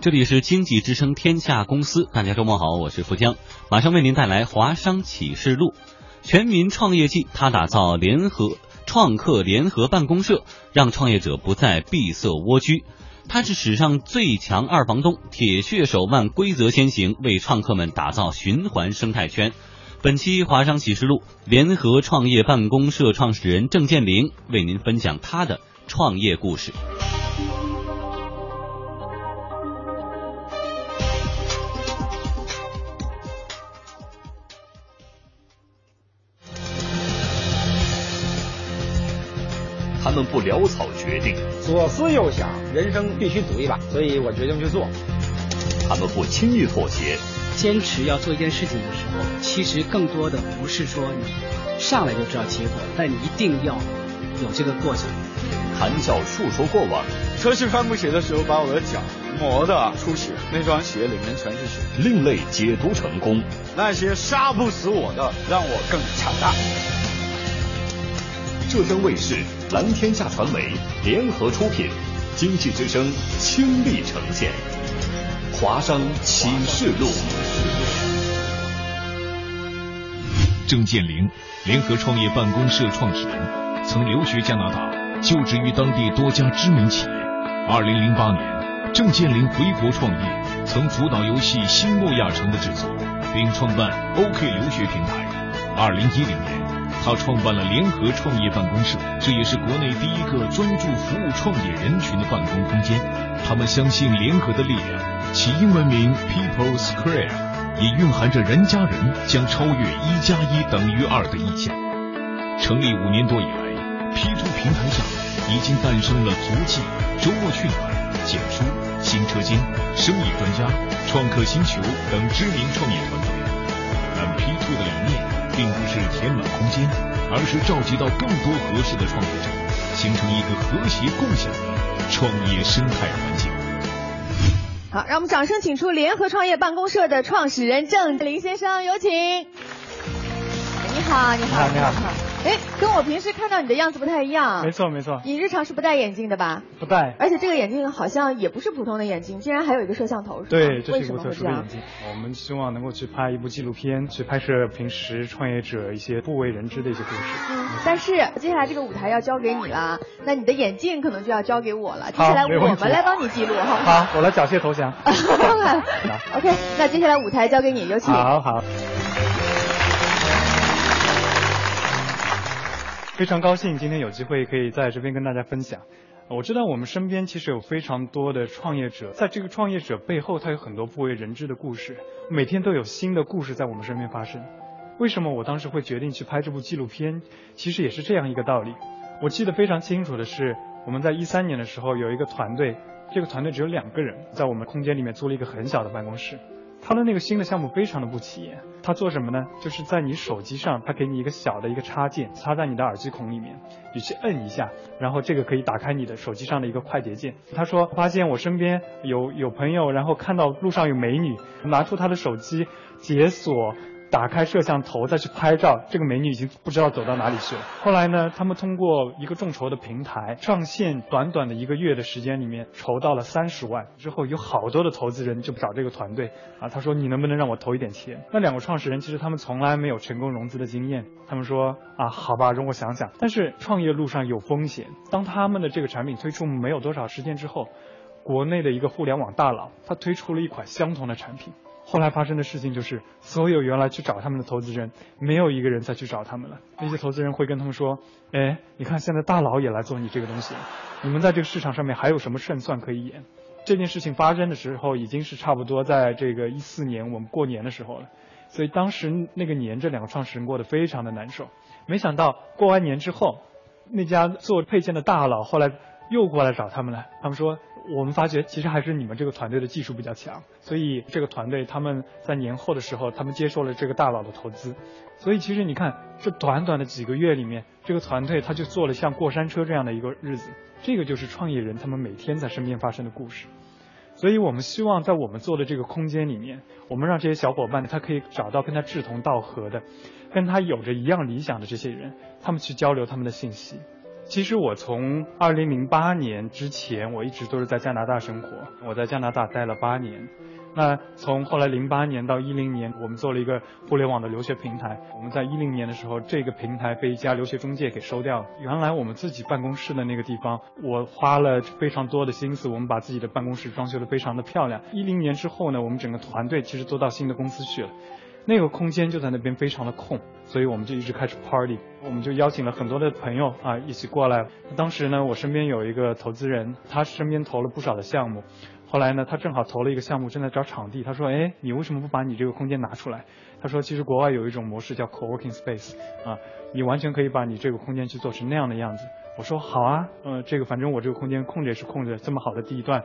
这里是经济之声天下公司，大家周末好，我是富江，马上为您带来华商启示录，全民创业季，他打造联合创客联合办公社，让创业者不再闭塞蜗居。他是史上最强二房东，铁血手腕，规则先行，为创客们打造循环生态圈。本期华商启示录，联合创业办公社创始人郑建林为您分享他的创业故事。他们不潦草决定，左思右想，人生必须赌一把，所以我决定去做。他们不轻易妥协，坚持要做一件事情的时候，其实更多的不是说你上来就知道结果，但你一定要有这个过程。谈笑述说过往，测试帆布鞋的时候，把我的脚磨得出血，那双鞋里面全是血。另类解读成功，那些杀不死我的，让我更强大。浙江卫视、蓝天下传媒联合出品，经济之声倾力呈现《华商启示录》。郑建林，联合创业办公室创始人，曾留学加拿大，就职于当地多家知名企业。二零零八年，郑建林回国创业，曾主导游戏《新诺亚城》的制作，并创办 OK 留学平台。二零一零年。他创办了联合创业办公室，这也是国内第一个专注服务创业人群的办公空间。他们相信联合的力量，其英文名 People Square 也蕴含着人加人将超越一加一等于二的意象。成立五年多以来，P2 平台上已经诞生了足迹、周末去哪儿、简书、新车间、生意专家、创客星球等知名创业团队。但 P two 的理念。并不是填满空间，而是召集到更多合适的创业者，形成一个和谐共享的创业生态环境。好，让我们掌声请出联合创业办公社的创始人郑林先生，有请。你好，你好，你好。哎，跟我平时看到你的样子不太一样。没错没错。你日常是不戴眼镜的吧？不戴。而且这个眼镜好像也不是普通的眼镜，竟然还有一个摄像头。对，这是一个特殊的眼镜。我们希望能够去拍一部纪录片，去拍摄平时创业者一些不为人知的一些故事。嗯。但是接下来这个舞台要交给你了，那你的眼镜可能就要交给我了。接下来我们来帮你记录，好不好？好，我来缴械投降。OK，那接下来舞台交给你，有请。好好。非常高兴今天有机会可以在这边跟大家分享。我知道我们身边其实有非常多的创业者，在这个创业者背后，他有很多不为人知的故事。每天都有新的故事在我们身边发生。为什么我当时会决定去拍这部纪录片？其实也是这样一个道理。我记得非常清楚的是，我们在一三年的时候有一个团队，这个团队只有两个人，在我们空间里面租了一个很小的办公室。他的那个新的项目非常的不起眼，他做什么呢？就是在你手机上，他给你一个小的一个插件，插在你的耳机孔里面，你去摁一下，然后这个可以打开你的手机上的一个快捷键。他说，发现我身边有有朋友，然后看到路上有美女，拿出他的手机解锁。打开摄像头再去拍照，这个美女已经不知道走到哪里去了。后来呢，他们通过一个众筹的平台上线，短短的一个月的时间里面筹到了三十万。之后有好多的投资人就找这个团队啊，他说你能不能让我投一点钱？那两个创始人其实他们从来没有成功融资的经验，他们说啊，好吧，容我想想。但是创业路上有风险，当他们的这个产品推出没有多少时间之后，国内的一个互联网大佬他推出了一款相同的产品。后来发生的事情就是，所有原来去找他们的投资人，没有一个人再去找他们了。那些投资人会跟他们说：“哎，你看现在大佬也来做你这个东西，你们在这个市场上面还有什么胜算可以演？”这件事情发生的时候，已经是差不多在这个一四年我们过年的时候了。所以当时那个年，这两个创始人过得非常的难受。没想到过完年之后，那家做配件的大佬后来又过来找他们了。他们说。我们发觉，其实还是你们这个团队的技术比较强，所以这个团队他们在年后的时候，他们接受了这个大佬的投资。所以其实你看，这短短的几个月里面，这个团队他就做了像过山车这样的一个日子。这个就是创业人他们每天在身边发生的故事。所以我们希望在我们做的这个空间里面，我们让这些小伙伴他可以找到跟他志同道合的，跟他有着一样理想的这些人，他们去交流他们的信息。其实我从二零零八年之前，我一直都是在加拿大生活。我在加拿大待了八年。那从后来零八年到一零年，我们做了一个互联网的留学平台。我们在一零年的时候，这个平台被一家留学中介给收掉了。原来我们自己办公室的那个地方，我花了非常多的心思，我们把自己的办公室装修的非常的漂亮。一零年之后呢，我们整个团队其实都到新的公司去了。那个空间就在那边非常的空，所以我们就一直开始 party，我们就邀请了很多的朋友啊一起过来。当时呢，我身边有一个投资人，他身边投了不少的项目，后来呢，他正好投了一个项目，正在找场地。他说：“哎，你为什么不把你这个空间拿出来？”他说：“其实国外有一种模式叫 co-working space，啊，你完全可以把你这个空间去做成那样的样子。”我说：“好啊，嗯，这个反正我这个空间空着也是空着，这么好的地段。”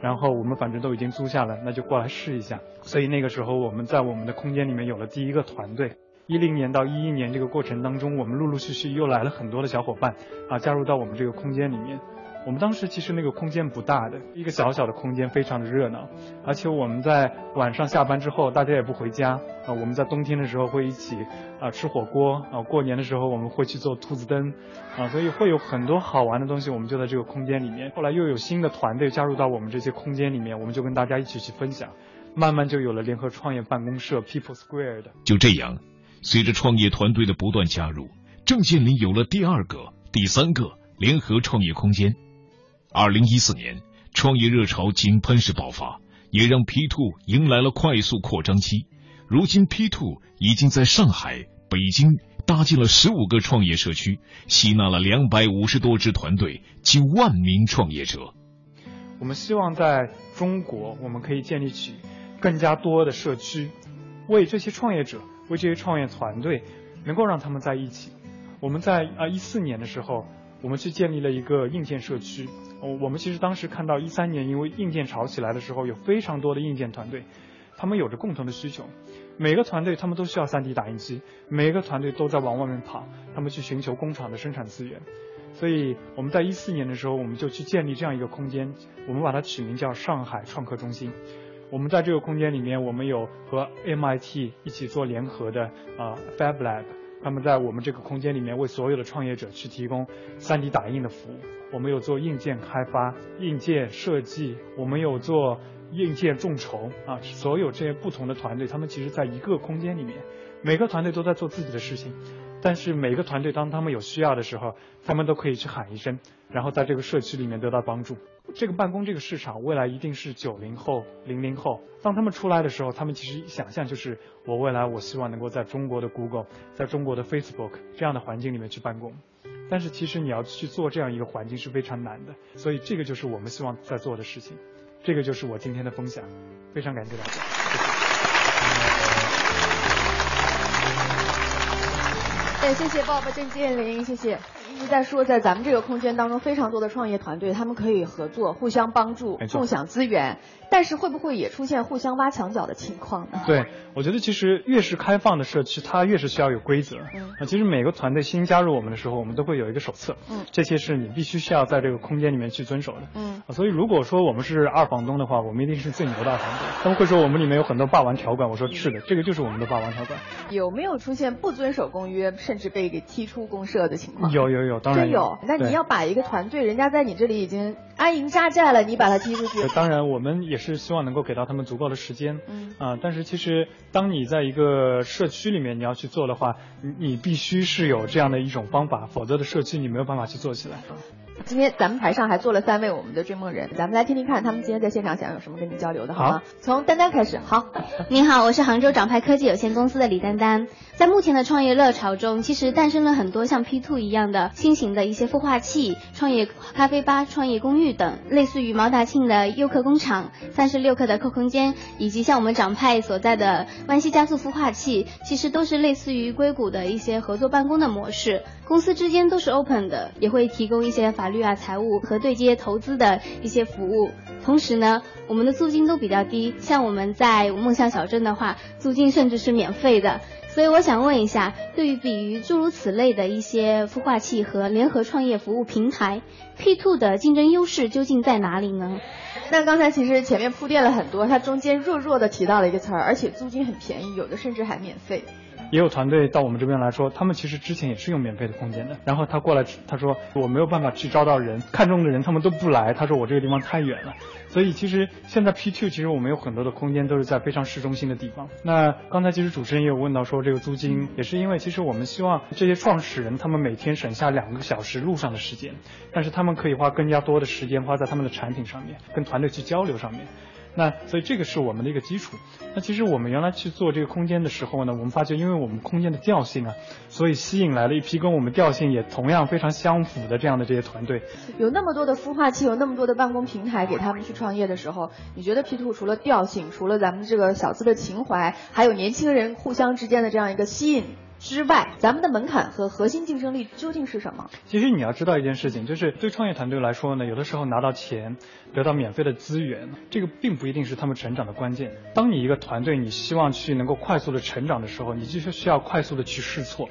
然后我们反正都已经租下了，那就过来试一下。所以那个时候我们在我们的空间里面有了第一个团队。一零年到一一年这个过程当中，我们陆陆续续又来了很多的小伙伴啊，加入到我们这个空间里面。我们当时其实那个空间不大的，一个小小的空间，非常的热闹。而且我们在晚上下班之后，大家也不回家啊。我们在冬天的时候会一起啊吃火锅啊，过年的时候我们会去做兔子灯啊，所以会有很多好玩的东西。我们就在这个空间里面。后来又有新的团队加入到我们这些空间里面，我们就跟大家一起去分享，慢慢就有了联合创业办公室 People Square 的。就这样，随着创业团队的不断加入，郑建林有了第二个、第三个联合创业空间。二零一四年，创业热潮井喷式爆发，也让 P two 迎来了快速扩张期。如今，P two 已经在上海、北京搭建了十五个创业社区，吸纳了两百五十多支团队，近万名创业者。我们希望在中国，我们可以建立起更加多的社区，为这些创业者、为这些创业团队，能够让他们在一起。我们在啊一四年的时候，我们去建立了一个硬件社区。我我们其实当时看到一三年，因为硬件炒起来的时候，有非常多的硬件团队，他们有着共同的需求。每个团队他们都需要 3D 打印机，每个团队都在往外面跑，他们去寻求工厂的生产资源。所以我们在一四年的时候，我们就去建立这样一个空间，我们把它取名叫上海创客中心。我们在这个空间里面，我们有和 MIT 一起做联合的啊 Fab Lab。他们在我们这个空间里面为所有的创业者去提供 3D 打印的服务。我们有做硬件开发、硬件设计，我们有做硬件众筹啊。所有这些不同的团队，他们其实在一个空间里面，每个团队都在做自己的事情。但是每个团队当他们有需要的时候，他们都可以去喊一声，然后在这个社区里面得到帮助。这个办公这个市场未来一定是九零后、零零后。当他们出来的时候，他们其实想象就是我未来我希望能够在中国的 Google、在中国的 Facebook 这样的环境里面去办公。但是其实你要去做这样一个环境是非常难的，所以这个就是我们希望在做的事情。这个就是我今天的分享，非常感谢大家。对，谢谢谢，爸爸郑建林，谢谢。一直在说，在咱们这个空间当中，非常多的创业团队，他们可以合作，互相帮助，共享资源。但是会不会也出现互相挖墙脚的情况呢？对，我觉得其实越是开放的社区，它越是需要有规则。嗯，那其实每个团队新加入我们的时候，我们都会有一个手册。嗯，这些是你必须需要在这个空间里面去遵守的。嗯，所以如果说我们是二房东的话，我们一定是最牛的二房东。他们会说我们里面有很多霸王条款，我说是的，这个就是我们的霸王条款。有没有出现不遵守公约，甚至被给踢出公社的情况？有有有有，当然有。那你要把一个团队，人家在你这里已经安营扎寨了，你把他踢出去？当然，我们也是希望能够给。到他们足够的时间，嗯啊，但是其实当你在一个社区里面你要去做的话，你你必须是有这样的一种方法，否则的社区你没有办法去做起来。今天咱们台上还坐了三位我们的追梦人，咱们来听听看他们今天在现场想有什么跟你交流的，好吗？从丹丹开始，好，你好，我是杭州掌派科技有限公司的李丹丹。在目前的创业热潮中，其实诞生了很多像 P two 一样的新型的一些孵化器、创业咖啡吧、创业公寓等，类似于毛大庆的优客工厂、三十六氪的 Q 空间，以及像我们掌派所在的万西加速孵化器，其实都是类似于硅谷的一些合作办公的模式。公司之间都是 open 的，也会提供一些法律啊、财务和对接投资的一些服务。同时呢，我们的租金都比较低，像我们在梦想小镇的话，租金甚至是免费的。所以我想问一下，对于比于诸如此类的一些孵化器和联合创业服务平台，P two 的竞争优势究竟在哪里呢？那刚才其实前面铺垫了很多，它中间弱弱的提到了一个词儿，而且租金很便宜，有的甚至还免费。也有团队到我们这边来说，他们其实之前也是用免费的空间的，然后他过来，他说我没有办法去招到人，看中的人他们都不来，他说我这个地方太远了。所以其实现在 P2 其实我们有很多的空间都是在非常市中心的地方。那刚才其实主持人也有问到说这个租金，也是因为其实我们希望这些创始人他们每天省下两个小时路上的时间，但是他们可以花更加多的时间花在他们的产品上面，跟团队去交流上面。那所以这个是我们的一个基础。那其实我们原来去做这个空间的时候呢，我们发觉因为我们空间的调性啊，所以吸引来了一批跟我们调性也同样非常相符的这样的这些团队。有那么多的孵化器，有那么多的办公平台给他们去创业的时候，你觉得 P two 除了调性，除了咱们这个小资的情怀，还有年轻人互相之间的这样一个吸引？之外，咱们的门槛和核心竞争力究竟是什么？其实你要知道一件事情，就是对创业团队来说呢，有的时候拿到钱，得到免费的资源，这个并不一定是他们成长的关键。当你一个团队，你希望去能够快速的成长的时候，你就是需要快速的去试错，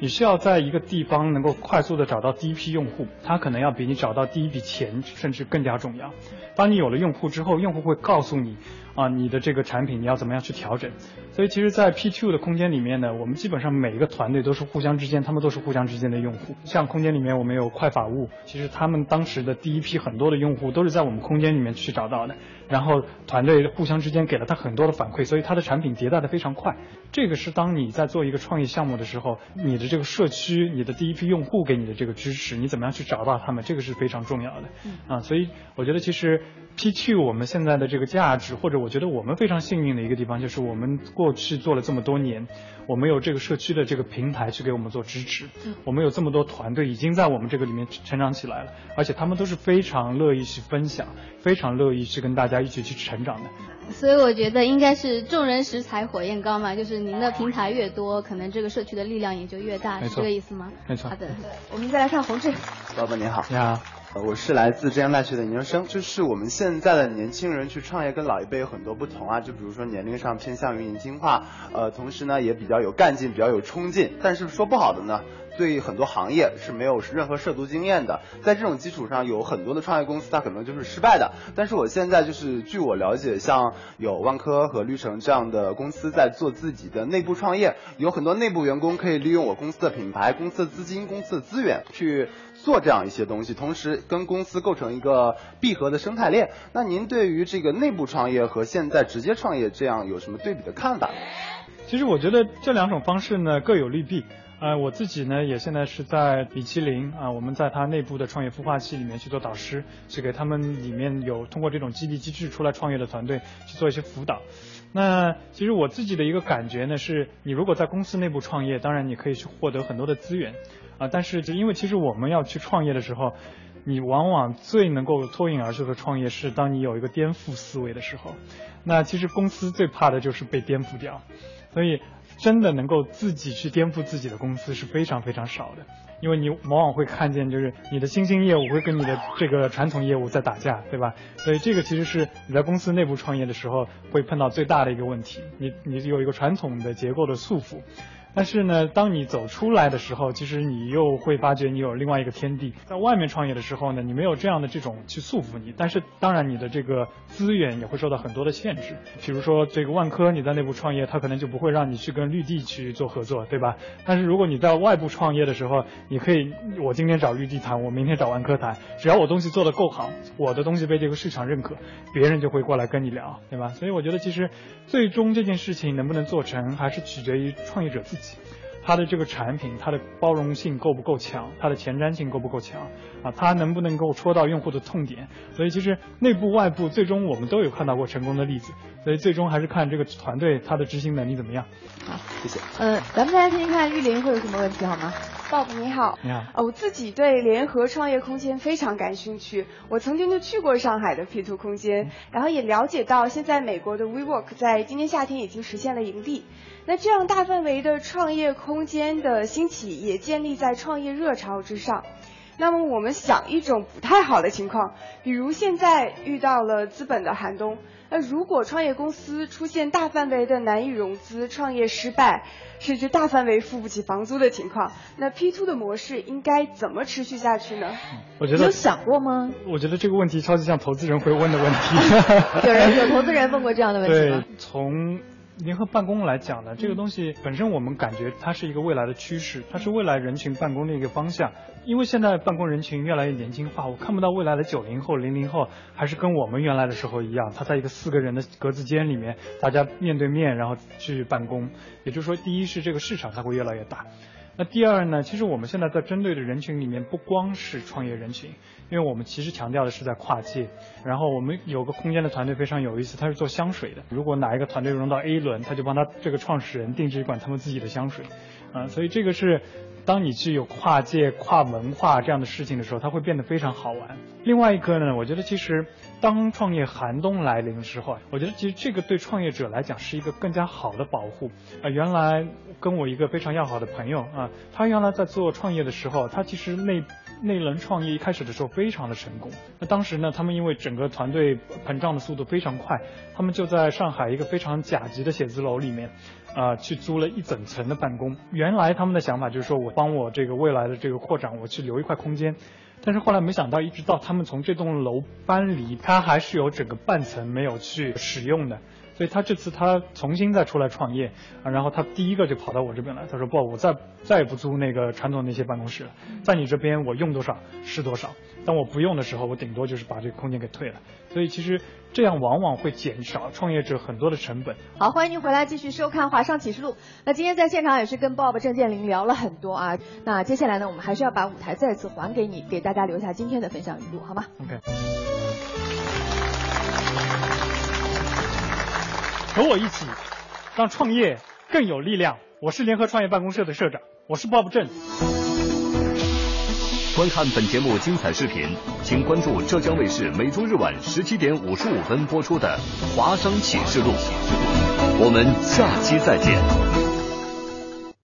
你需要在一个地方能够快速的找到第一批用户，它可能要比你找到第一笔钱甚至更加重要。当你有了用户之后，用户会告诉你。啊，你的这个产品你要怎么样去调整？所以其实，在 P2 的空间里面呢，我们基本上每一个团队都是互相之间，他们都是互相之间的用户。像空间里面我们有快法务，其实他们当时的第一批很多的用户都是在我们空间里面去找到的。然后团队互相之间给了他很多的反馈，所以他的产品迭代的非常快。这个是当你在做一个创业项目的时候，你的这个社区，你的第一批用户给你的这个支持，你怎么样去找到他们，这个是非常重要的。啊，所以我觉得其实 P2 我们现在的这个价值，或者我觉得我们非常幸运的一个地方，就是我们过去做了这么多年，我们有这个社区的这个平台去给我们做支持，我们有这么多团队已经在我们这个里面成长起来了，而且他们都是非常乐意去分享，非常乐意去跟大家。一起去成长的，所以我觉得应该是众人拾柴火焰高嘛，就是您的平台越多，可能这个社区的力量也就越大，是这个意思吗？没错。好的，我们再来看洪志。老板您好。你好。我是来自浙江大学的研究生，就是我们现在的年轻人去创业跟老一辈有很多不同啊，就比如说年龄上偏向于年轻化，呃，同时呢也比较有干劲，比较有冲劲，但是说不好的呢。对很多行业是没有任何涉足经验的，在这种基础上，有很多的创业公司它可能就是失败的。但是我现在就是据我了解，像有万科和绿城这样的公司在做自己的内部创业，有很多内部员工可以利用我公司的品牌、公司的资金、公司的资源去做这样一些东西，同时跟公司构成一个闭合的生态链。那您对于这个内部创业和现在直接创业这样有什么对比的看法？其实我觉得这两种方式呢各有利弊。呃，我自己呢也现在是在米其林啊，我们在它内部的创业孵化器里面去做导师，去给他们里面有通过这种激励机制出来创业的团队去做一些辅导。那其实我自己的一个感觉呢是，你如果在公司内部创业，当然你可以去获得很多的资源啊，但是就因为其实我们要去创业的时候，你往往最能够脱颖而出的创业是当你有一个颠覆思维的时候。那其实公司最怕的就是被颠覆掉，所以。真的能够自己去颠覆自己的公司是非常非常少的，因为你往往会看见，就是你的新兴业务会跟你的这个传统业务在打架，对吧？所以这个其实是你在公司内部创业的时候会碰到最大的一个问题，你你有一个传统的结构的束缚。但是呢，当你走出来的时候，其实你又会发觉你有另外一个天地。在外面创业的时候呢，你没有这样的这种去束缚你，但是当然你的这个资源也会受到很多的限制。比如说这个万科，你在内部创业，它可能就不会让你去跟绿地去做合作，对吧？但是如果你在外部创业的时候，你可以，我今天找绿地谈，我明天找万科谈，只要我东西做得够好，我的东西被这个市场认可，别人就会过来跟你聊，对吧？所以我觉得其实最终这件事情能不能做成，还是取决于创业者自己。它的这个产品，它的包容性够不够强？它的前瞻性够不够强？啊，它能不能够戳到用户的痛点？所以其实内部外部最终我们都有看到过成功的例子，所以最终还是看这个团队它的执行能力怎么样。好，谢谢。呃，咱们再来听听看玉林会有什么问题好吗？Bob 你好。你好。呃，我自己对联合创业空间非常感兴趣，我曾经就去过上海的 P2 空间，然后也了解到现在美国的 WeWork 在今年夏天已经实现了盈利。那这样大范围的创业空间的兴起，也建立在创业热潮之上。那么我们想一种不太好的情况，比如现在遇到了资本的寒冬，那如果创业公司出现大范围的难以融资、创业失败，甚至大范围付不起房租的情况，那 P to 的模式应该怎么持续下去呢？我觉得有想过吗？我觉得这个问题超级像投资人会问的问题。有人有投资人问过这样的问题吗？对，从。联合办公来讲呢，这个东西本身我们感觉它是一个未来的趋势，它是未来人群办公的一个方向。因为现在办公人群越来越年轻化，我看不到未来的九零后、零零后还是跟我们原来的时候一样，他在一个四个人的格子间里面，大家面对面然后去办公。也就是说，第一是这个市场它会越来越大。那第二呢？其实我们现在在针对的人群里面，不光是创业人群，因为我们其实强调的是在跨界。然后我们有个空间的团队非常有意思，他是做香水的。如果哪一个团队融到 A 轮，他就帮他这个创始人定制一款他们自己的香水，啊，所以这个是。当你去有跨界、跨文化这样的事情的时候，它会变得非常好玩。另外一个呢，我觉得其实当创业寒冬来临的时候，我觉得其实这个对创业者来讲是一个更加好的保护。啊，原来跟我一个非常要好的朋友啊，他原来在做创业的时候，他其实那那轮创业一开始的时候非常的成功。那当时呢，他们因为整个团队膨胀的速度非常快，他们就在上海一个非常甲级的写字楼里面。啊，去租了一整层的办公。原来他们的想法就是说我帮我这个未来的这个扩展，我去留一块空间。但是后来没想到，一直到他们从这栋楼搬离，他还是有整个半层没有去使用的。所以他这次他重新再出来创业啊，然后他第一个就跑到我这边来，他说不，我再再也不租那个传统那些办公室了，在你这边我用多少是多少，当我不用的时候，我顶多就是把这个空间给退了。所以其实这样往往会减少创业者很多的成本。好，欢迎您回来继续收看《华商启示录》。那今天在现场也是跟 Bob 郑建林聊了很多啊。那接下来呢，我们还是要把舞台再次还给你，给大家留下今天的分享语录，好吗？OK。和我一起，让创业更有力量。我是联合创业办公室的社长，我是 Bob 郑。观看本节目精彩视频，请关注浙江卫视每周日晚十七点五十五分播出的《华商启示录》。我们下期再见。